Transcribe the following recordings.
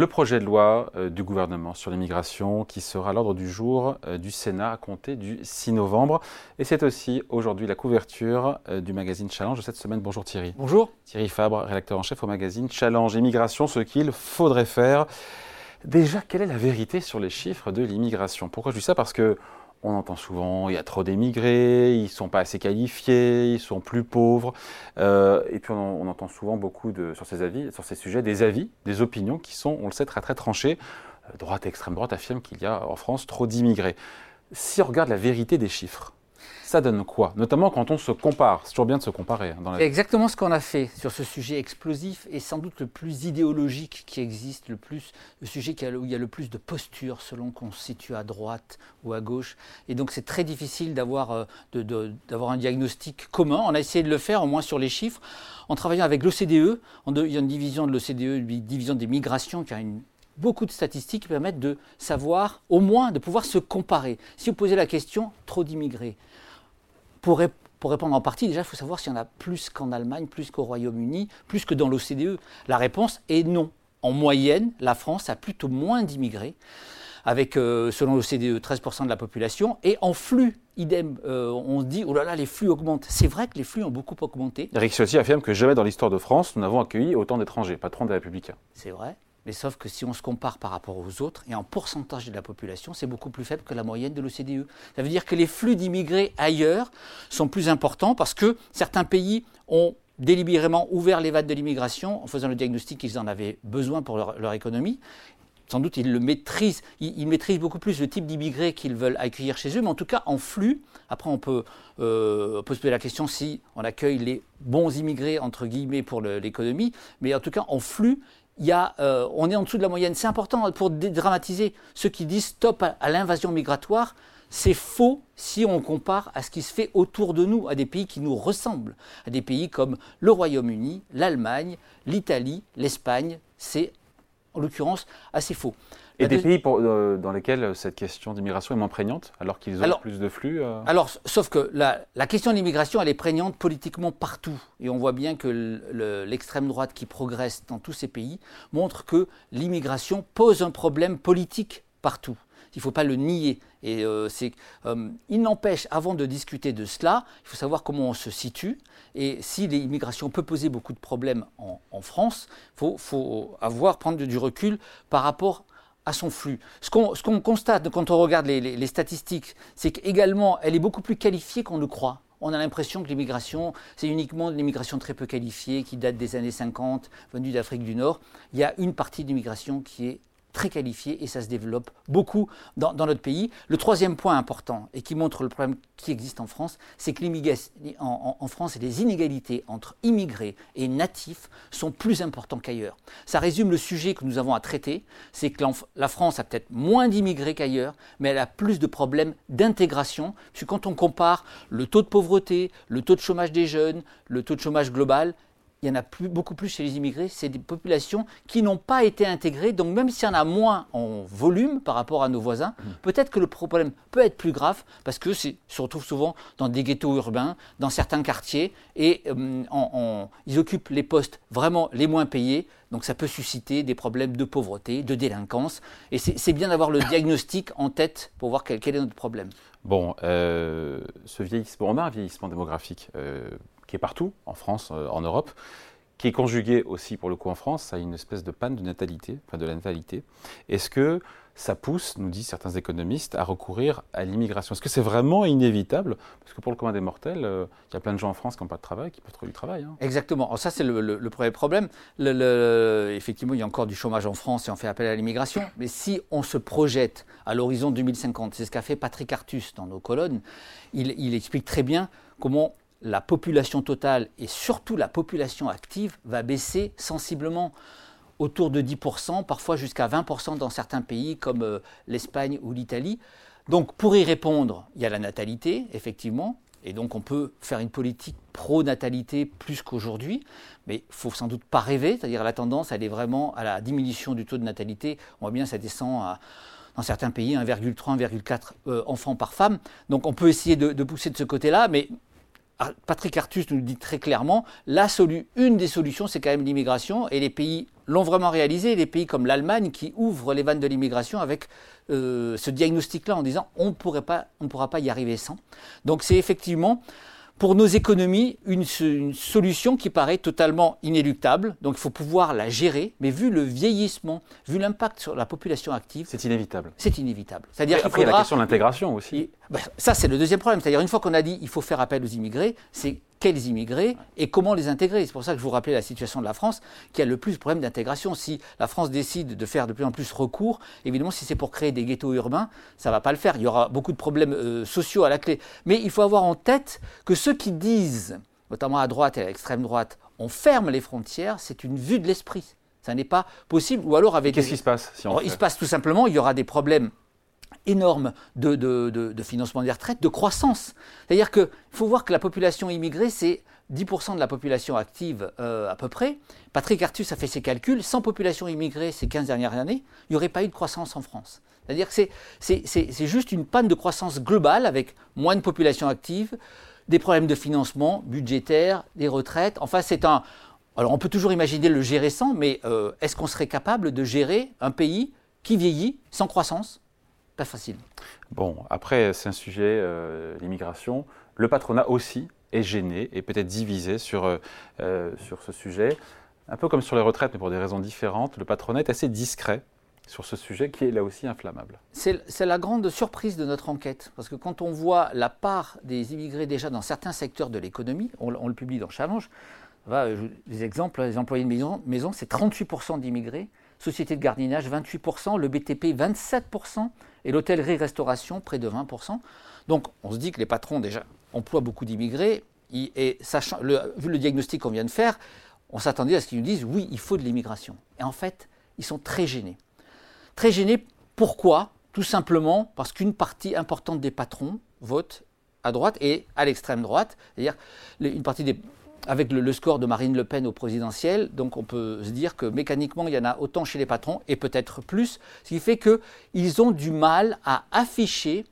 le projet de loi euh, du gouvernement sur l'immigration qui sera à l'ordre du jour euh, du Sénat à compter du 6 novembre. Et c'est aussi aujourd'hui la couverture euh, du magazine Challenge de cette semaine. Bonjour Thierry. Bonjour. Thierry Fabre, rédacteur en chef au magazine Challenge Immigration, ce qu'il faudrait faire. Déjà, quelle est la vérité sur les chiffres de l'immigration? Pourquoi je dis ça? Parce que on entend souvent, il y a trop d'émigrés, ils sont pas assez qualifiés, ils sont plus pauvres. Euh, et puis on, entend souvent beaucoup de, sur ces avis, sur ces sujets, des avis, des opinions qui sont, on le sait, très très tranchées. Euh, droite et extrême droite affirment qu'il y a en France trop d'immigrés. Si on regarde la vérité des chiffres, ça donne quoi? Notamment quand on se compare. C'est toujours bien de se comparer. Hein, dans la... Exactement ce qu'on a fait sur ce sujet explosif et sans doute le plus idéologique qui existe, le, plus, le sujet où il y a le plus de postures selon qu'on se situe à droite ou à gauche. Et donc c'est très difficile d'avoir euh, un diagnostic commun. On a essayé de le faire, au moins sur les chiffres, en travaillant avec l'OCDE. Il y a une division de l'OCDE, une division des migrations, qui a une beaucoup de statistiques qui permettent de savoir, au moins de pouvoir se comparer. Si vous posez la question, trop d'immigrés, pour, répondre en partie, déjà, il faut savoir s'il y en a plus qu'en Allemagne, plus qu'au Royaume-Uni, plus que dans l'OCDE. La réponse est non. En moyenne, la France a plutôt moins d'immigrés, avec, euh, selon l'OCDE, 13% de la population. Et en flux, idem, euh, on se dit, oh là là, les flux augmentent. C'est vrai que les flux ont beaucoup augmenté. Eric Ciotti affirme que jamais dans l'histoire de France, nous n'avons accueilli autant d'étrangers, patron des Républicains. C'est vrai. Mais sauf que si on se compare par rapport aux autres, et en pourcentage de la population, c'est beaucoup plus faible que la moyenne de l'OCDE. Ça veut dire que les flux d'immigrés ailleurs sont plus importants parce que certains pays ont délibérément ouvert les vannes de l'immigration en faisant le diagnostic qu'ils en avaient besoin pour leur, économie. Sans doute, ils le maîtrisent, ils, maîtrisent beaucoup plus le type d'immigrés qu'ils veulent accueillir chez eux, mais en tout cas, en flux, après, on peut, euh, on peut se poser la question si on accueille les bons immigrés, entre guillemets, pour l'économie, mais en tout cas, en flux, euh, on est en dessous de la moyenne. C'est important pour dédramatiser ceux qui disent stop à, l'invasion migratoire. C'est faux si on compare à ce qui se fait autour de nous, à des pays qui nous ressemblent, à des pays comme le Royaume-Uni, l'Allemagne, l'Italie, l'Espagne. C'est en l'occurrence assez faux. Et des pays euh, dans lesquels cette question d'immigration est moins prégnante, alors qu'ils ont plus de flux euh Alors, sauf que la, question de l'immigration, elle est prégnante politiquement partout. Et on voit bien que l'extrême droite qui progresse dans tous ces pays montre que l'immigration pose un problème politique partout. Il ne faut pas le nier. Et euh, il n'empêche, avant de discuter de cela, il faut savoir comment on se situe. Et si l'immigration peut poser beaucoup de problèmes en, France, il faut, avoir, prendre du recul par rapport à son flux. Ce qu'on constate quand on regarde les, statistiques, c'est qu'également, elle est beaucoup plus qualifiée qu'on ne croit. On a l'impression que l'immigration, c'est uniquement de l'immigration très peu qualifiée qui date des années 50, venue d'Afrique du Nord. Il y a une partie de l'immigration qui est très qualifié et ça se développe beaucoup dans, notre pays. Le troisième point important et qui montre le problème qui existe en France, c'est que en, en, France, les inégalités entre immigrés et natifs sont plus importantes qu'ailleurs. Ça résume le sujet que nous avons à traiter, c'est que la France a peut-être moins d'immigrés qu'ailleurs, mais elle a plus de problèmes d'intégration, puisque quand on compare le taux de pauvreté, le taux de chômage des jeunes, le taux de chômage global, il y en a plus, beaucoup plus chez les immigrés, c'est des populations qui n'ont pas été intégrées. Donc même s'il y en a moins en volume par rapport à nos voisins, mmh. peut-être que le problème peut être plus grave parce que se retrouve souvent dans des ghettos urbains, dans certains quartiers, et euh, ils occupent les postes vraiment les moins payés. Donc ça peut susciter des problèmes de pauvreté, de délinquance. Et c'est bien d'avoir le diagnostic en tête pour voir quel, est notre problème. Bon, euh, ce vieillissement, on a un vieillissement démographique. Euh, qui est partout, en France, euh, en Europe, qui est conjugué aussi, pour le coup, en France, à une espèce de panne de natalité, enfin de la natalité. Est-ce que ça pousse, nous disent certains économistes, à recourir à l'immigration? Est-ce que c'est vraiment inévitable? Parce que pour le commun des mortels, euh, il y a plein de gens en France qui n'ont pas de travail, qui peuvent trouver du travail. Hein. Exactement. Alors ça, c'est le, premier problème. Effectivement, il y a encore du chômage en France et on fait appel à l'immigration. Mais si on se projette à l'horizon 2050, c'est ce qu'a fait Patrick Artus dans nos colonnes, il explique très bien comment la population totale et surtout la population active va baisser sensiblement autour de 10%, parfois jusqu'à 20% dans certains pays comme euh, l'Espagne ou l'Italie. Donc pour y répondre, il y a la natalité, effectivement, et donc on peut faire une politique pro-natalité plus qu'aujourd'hui, mais il faut sans doute pas rêver, c'est-à-dire la tendance, elle est vraiment à la diminution du taux de natalité. On voit bien ça descend à, dans certains pays 1,3, 1,4 euh, enfants par femme. Donc on peut essayer de, de pousser de ce côté-là, mais Patrick Artus nous dit très clairement, la une des solutions, c'est quand même l'immigration, et les pays l'ont vraiment réalisé. Les pays comme l'Allemagne qui ouvrent les vannes de l'immigration avec euh, ce diagnostic-là en disant on ne pourra pas y arriver sans. Donc c'est effectivement pour nos économies une, solution qui paraît totalement inéluctable. Donc il faut pouvoir la gérer, mais vu le vieillissement, vu l'impact sur la population active, c'est inévitable. C'est inévitable. C'est-à-dire après, il y a la question de l'intégration aussi. Ben, ça, c'est le deuxième problème. C'est-à-dire une fois qu'on a dit il faut faire appel aux immigrés, c'est quels immigrés et comment les intégrer. C'est pour ça que je vous rappelais la situation de la France qui a le plus de problèmes d'intégration. Si la France décide de faire de plus en plus recours, évidemment, si c'est pour créer des ghettos urbains, ça ne va pas le faire. Il y aura beaucoup de problèmes euh, sociaux à la clé. Mais il faut avoir en tête que ceux qui disent, notamment à droite et à l'extrême droite, on ferme les frontières, c'est une vue de l'esprit. Ça n'est pas possible. Ou alors avec. Qu'est-ce qui se passe si Il se passe tout simplement, il y aura des problèmes énorme de, financement des retraites, de croissance. C'est-à-dire qu'il faut voir que la population immigrée, c'est 10% de la population active euh, à peu près. Patrick Artus a fait ses calculs. Sans population immigrée ces 15 dernières années, il n'y aurait pas eu de croissance en France. C'est-à-dire que c'est juste une panne de croissance globale avec moins de population active, des problèmes de financement budgétaire, des retraites. Enfin, c'est un... Alors on peut toujours imaginer le gérer sans, mais euh, est-ce qu'on serait capable de gérer un pays qui vieillit sans croissance? Facile. Bon, après, c'est un sujet, euh, l'immigration. Le patronat aussi est gêné et peut-être divisé sur, euh, euh, sur ce sujet. Un peu comme sur les retraites, mais pour des raisons différentes, le patronat est assez discret sur ce sujet qui est là aussi inflammable. C'est la grande surprise de notre enquête, parce que quand on voit la part des immigrés déjà dans certains secteurs de l'économie, on, le publie dans Challenge, des exemples, les employés de maison, maison c'est 38% d'immigrés, société de gardiennage 28%, le BTP 27%, et l'hôtellerie-restauration près de 20%. Donc on se dit que les patrons déjà emploient beaucoup d'immigrés, et sachant, vu le diagnostic qu'on vient de faire, on s'attendait à ce qu'ils nous disent oui, il faut de l'immigration. Et en fait, ils sont très gênés. Très gênés, pourquoi? Tout simplement parce qu'une partie importante des patrons votent à droite et à l'extrême droite. C'est-à-dire une partie des avec le, score de Marine Le Pen au présidentiel, donc on peut se dire que mécaniquement, il y en a autant chez les patrons et peut-être plus, ce qui fait qu'ils ont du mal à afficher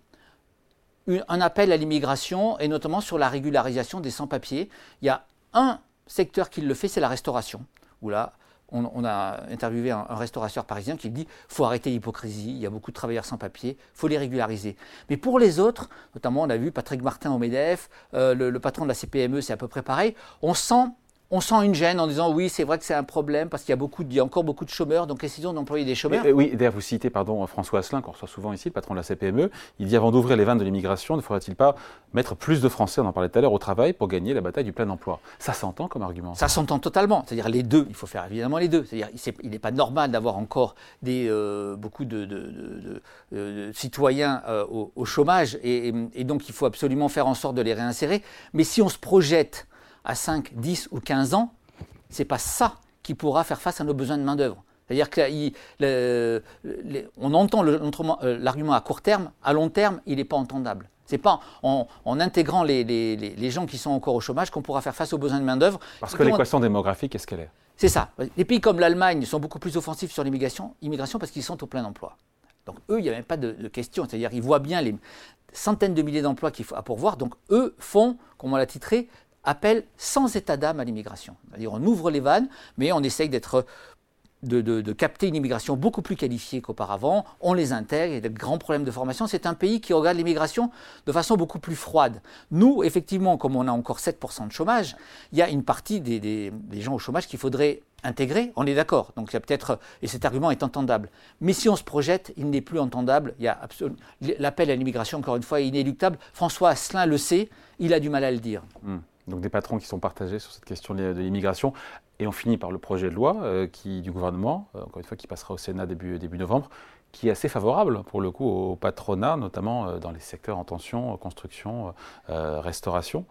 un appel à l'immigration et notamment sur la régularisation des sans-papiers. Il y a un secteur qui le fait, c'est la restauration, où on, a interviewé un, restaurateur parisien qui dit faut arrêter l'hypocrisie, il y a beaucoup de travailleurs sans papier, faut les régulariser. Mais pour les autres, notamment on a vu Patrick Martin au MEDEF, euh, le, le, patron de la CPME, c'est à peu près pareil, on sent on sent une gêne en disant oui, c'est vrai que c'est un problème parce qu'il y a, beaucoup il y a encore beaucoup de chômeurs, donc essayons d'employer des chômeurs? oui, d'ailleurs, vous citez pardon, François Asselin, qu'on reçoit souvent ici, le patron de la CPME. Il dit avant d'ouvrir les vannes de l'immigration, ne faudrait-il pas mettre plus de Français, on en parlait tout à l'heure, au travail pour gagner la bataille du plein emploi? Ça s'entend comme argument? Ça s'entend totalement. C'est-à-dire les deux, il faut faire évidemment les deux. C'est-à-dire il n'est pas normal d'avoir encore des, euh, beaucoup de, citoyens euh, au, chômage et, et donc il faut absolument faire en sorte de les réinsérer. Mais si on se projette à 5, 10 ou 15 ans, c'est pas ça qui pourra faire face à nos besoins de main-d'œuvre. C'est-à-dire qu'on entend euh, l'argument à court terme, à long terme, il n'est pas entendable. Ce n'est pas en, intégrant les, gens qui sont encore au chômage qu'on pourra faire face aux besoins de main-d'œuvre. Parce que l'équation démographique, qu'est-ce qu'elle est? C'est ça. Les pays comme l'Allemagne sont beaucoup plus offensifs sur l'immigration immigration parce qu'ils sont au plein emploi. Donc eux, il n'y a même pas de, de question. C'est-à-dire qu'ils voient bien les centaines de milliers d'emplois qu'il faut à pourvoir. Donc eux font, comme on l'a titré, appelle sans état d'âme à l'immigration. C'est-à-dire on ouvre les vannes, mais on essaye d'être de, capter une immigration beaucoup plus qualifiée qu'auparavant. On les intègre, il y a de grands problèmes de formation. C'est un pays qui regarde l'immigration de façon beaucoup plus froide. Nous, effectivement, comme on a encore 7% de chômage, il y a une partie des, gens au chômage qu'il faudrait intégrer. On est d'accord. Donc il y a peut-être et cet argument est entendable. Mais si on se projette, il n'est plus entendable. Il y a l'appel à l'immigration, encore une fois, est inéluctable. François Asselin le sait. Il a du mal à le dire. Hmm donc des patrons qui sont partagés sur cette question de l'immigration. Et on finit par le projet de loi euh, du gouvernement, euh, encore une fois, qui passera au Sénat début, début novembre, qui est assez favorable pour le coup au patronat, notamment euh, dans les secteurs en tension, construction, restauration,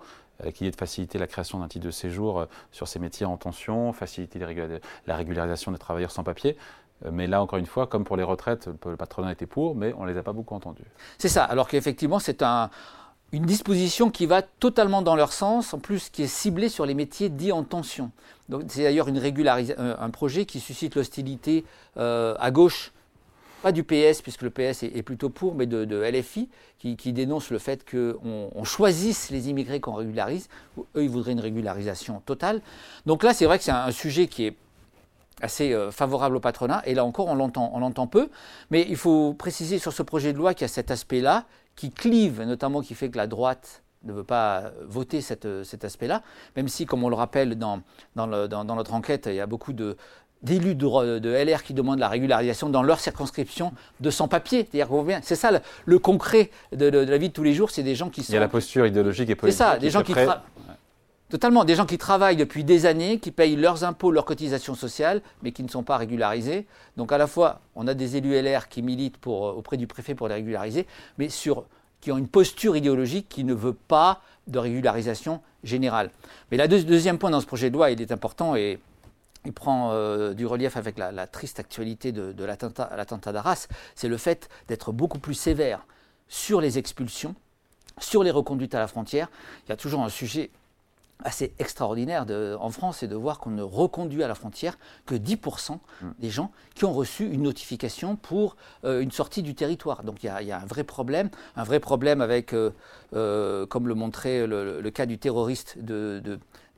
qui est de faciliter la création d'un titre de séjour sur ces métiers en tension, faciliter la régularisation des travailleurs sans papier. Mais là, encore une fois, comme pour les retraites, le patronat était pour, mais on ne les a pas beaucoup entendus. C'est ça, alors qu'effectivement, c'est un, une disposition qui va totalement dans leur sens, en plus qui est ciblée sur les métiers dits en tension. C'est d'ailleurs un projet qui suscite l'hostilité euh, à gauche, pas du PS, puisque le PS est, plutôt pour, mais de, LFI, qui, dénonce le fait qu'on on choisisse les immigrés qu'on régularise. Eux, ils voudraient une régularisation totale. Donc là, c'est vrai que c'est un, sujet qui est assez euh, favorable au patronat. Et là encore, on l'entend, on l'entend peu. Mais il faut préciser sur ce projet de loi qu'il y a cet aspect-là qui clive, notamment qui fait que la droite ne veut pas voter cet aspect-là, même si, comme on le rappelle dans, dans, notre enquête, il y a beaucoup de, d'élus de, LR qui demandent la régularisation dans leur circonscription de sans-papiers. C'est ça le, concret de, la vie de tous les jours, c'est des gens qui sont... Il y a la posture idéologique et politique. C'est ça, des gens qui... Totalement, des gens qui travaillent depuis des années, qui payent leurs impôts, leurs cotisations sociales, mais qui ne sont pas régularisés. Donc à la fois, on a des élus LR qui militent pour, auprès du préfet pour les régulariser, mais qui ont une posture idéologique qui ne veut pas de régularisation générale. Mais le deuxième point dans ce projet de loi, il est important et il prend euh, du relief avec la, triste actualité de l'attentat d'Arras, c'est le fait d'être beaucoup plus sévère sur les expulsions, sur les reconduites à la frontière. Il y a toujours un sujet assez extraordinaire en France, c'est de voir qu'on ne reconduit à la frontière que 10% mm. des gens qui ont reçu une notification pour euh, une sortie du territoire. Donc il y, a, un vrai problème, un vrai problème avec, euh, euh, comme le montrait le, cas du terroriste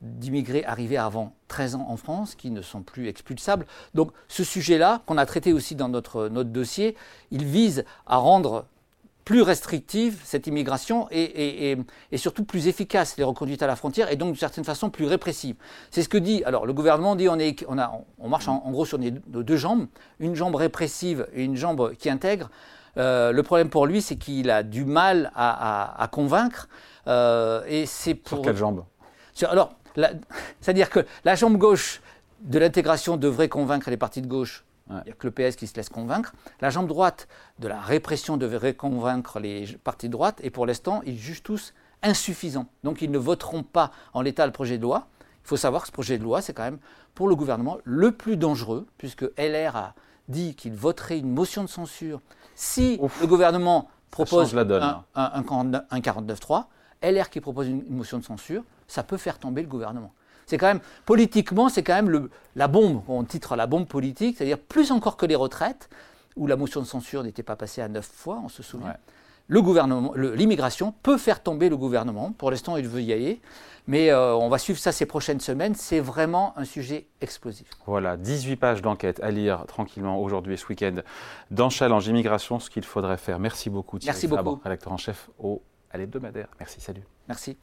d'immigrés arrivés avant 13 ans en France, qui ne sont plus expulsables. Donc ce sujet-là, qu'on a traité aussi dans notre, notre dossier, il vise à rendre plus restrictive, cette immigration, et, surtout plus efficace, les reconduites à la frontière, et donc d'une certaine façon plus répressive. C'est ce que dit, alors le gouvernement dit on, est, on, a, on marche en, gros sur nos deux jambes, une jambe répressive et une jambe qui intègre. Euh, le problème pour lui, c'est qu'il a du mal à, convaincre, euh, et c'est pour... Sur quelle jambe? Alors, c'est-à-dire que la jambe gauche de l'intégration devrait convaincre les partis de gauche il n'y a que le PS qui se laisse convaincre. La jambe droite de la répression devrait convaincre les partis de droite, et pour l'instant, ils jugent tous insuffisants. Donc ils ne voteront pas en l'état le projet de loi. Il faut savoir que ce projet de loi, c'est quand même pour le gouvernement le plus dangereux, puisque LR a dit qu'il voterait une motion de censure si le gouvernement propose la donne. un, un, un 49-3. LR qui propose une motion de censure, ça peut faire tomber le gouvernement. C'est quand même, politiquement, c'est quand même la bombe, on titre la bombe politique, c'est-à-dire plus encore que les retraites, où la motion de censure n'était pas passée à neuf fois, on se souvient. Le gouvernement, l'immigration peut faire tomber le gouvernement. Pour l'instant, il veut y aller. Mais euh, on va suivre ça ces prochaines semaines. C'est vraiment un sujet explosif. Voilà, 18 pages d'enquête à lire tranquillement aujourd'hui et ce week-end dans Challenge Immigration, ce qu'il faudrait faire. Merci beaucoup, Thierry Merci beaucoup. rédacteur en chef au, à l'hebdomadaire. Merci, salut. Merci.